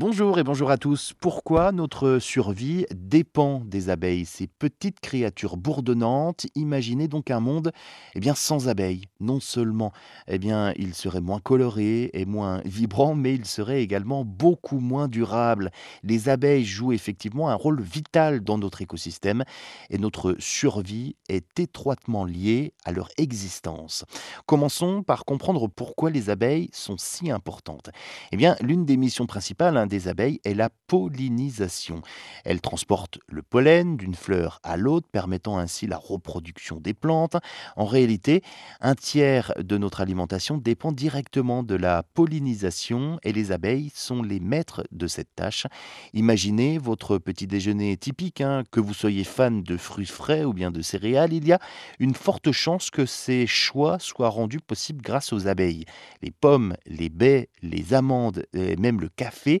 Bonjour et bonjour à tous. Pourquoi notre survie dépend des abeilles Ces petites créatures bourdonnantes, imaginez donc un monde eh bien, sans abeilles? Non seulement eh bien, il serait moins coloré et moins vibrant, mais il serait également beaucoup moins durable. Les abeilles jouent effectivement un rôle vital dans notre écosystème et notre survie est étroitement liée à leur existence. Commençons par comprendre pourquoi les abeilles sont si importantes. Eh bien, l'une des missions principales des abeilles est la pollinisation. Elles transportent le pollen d'une fleur à l'autre, permettant ainsi la reproduction des plantes. En réalité, un tiers de notre alimentation dépend directement de la pollinisation et les abeilles sont les maîtres de cette tâche. Imaginez votre petit déjeuner typique, hein, que vous soyez fan de fruits frais ou bien de céréales, il y a une forte chance que ces choix soient rendus possibles grâce aux abeilles. Les pommes, les baies, les amandes et même le café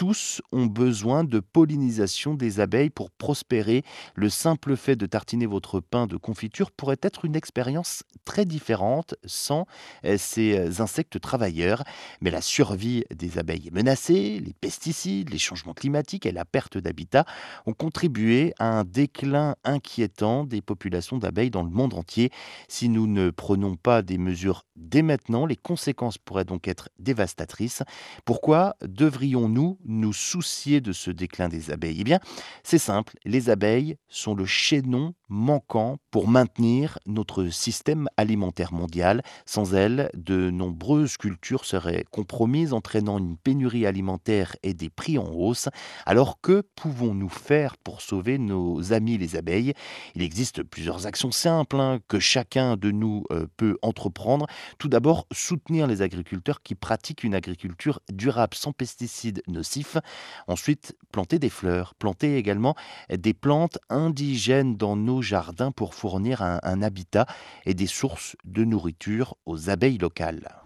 tous ont besoin de pollinisation des abeilles pour prospérer. Le simple fait de tartiner votre pain de confiture pourrait être une expérience très différente sans euh, ces euh, insectes travailleurs. Mais la survie des abeilles est menacée. Les pesticides, les changements climatiques et la perte d'habitat ont contribué à un déclin inquiétant des populations d'abeilles dans le monde entier. Si nous ne prenons pas des mesures dès maintenant, les conséquences pourraient donc être dévastatrices. Pourquoi devrions-nous nous soucier de ce déclin des abeilles. Eh bien, c'est simple, les abeilles sont le chaînon manquant pour maintenir notre système alimentaire mondial. Sans elles, de nombreuses cultures seraient compromises, entraînant une pénurie alimentaire et des prix en hausse. Alors que pouvons-nous faire pour sauver nos amis les abeilles? Il existe plusieurs actions simples hein, que chacun de nous euh, peut entreprendre. Tout d'abord, soutenir les agriculteurs qui pratiquent une agriculture durable sans pesticides nocifs. Ensuite, planter des fleurs, planter également des plantes indigènes dans jardins pour fournir un habitat et des sources de nourriture aux abeilles locales.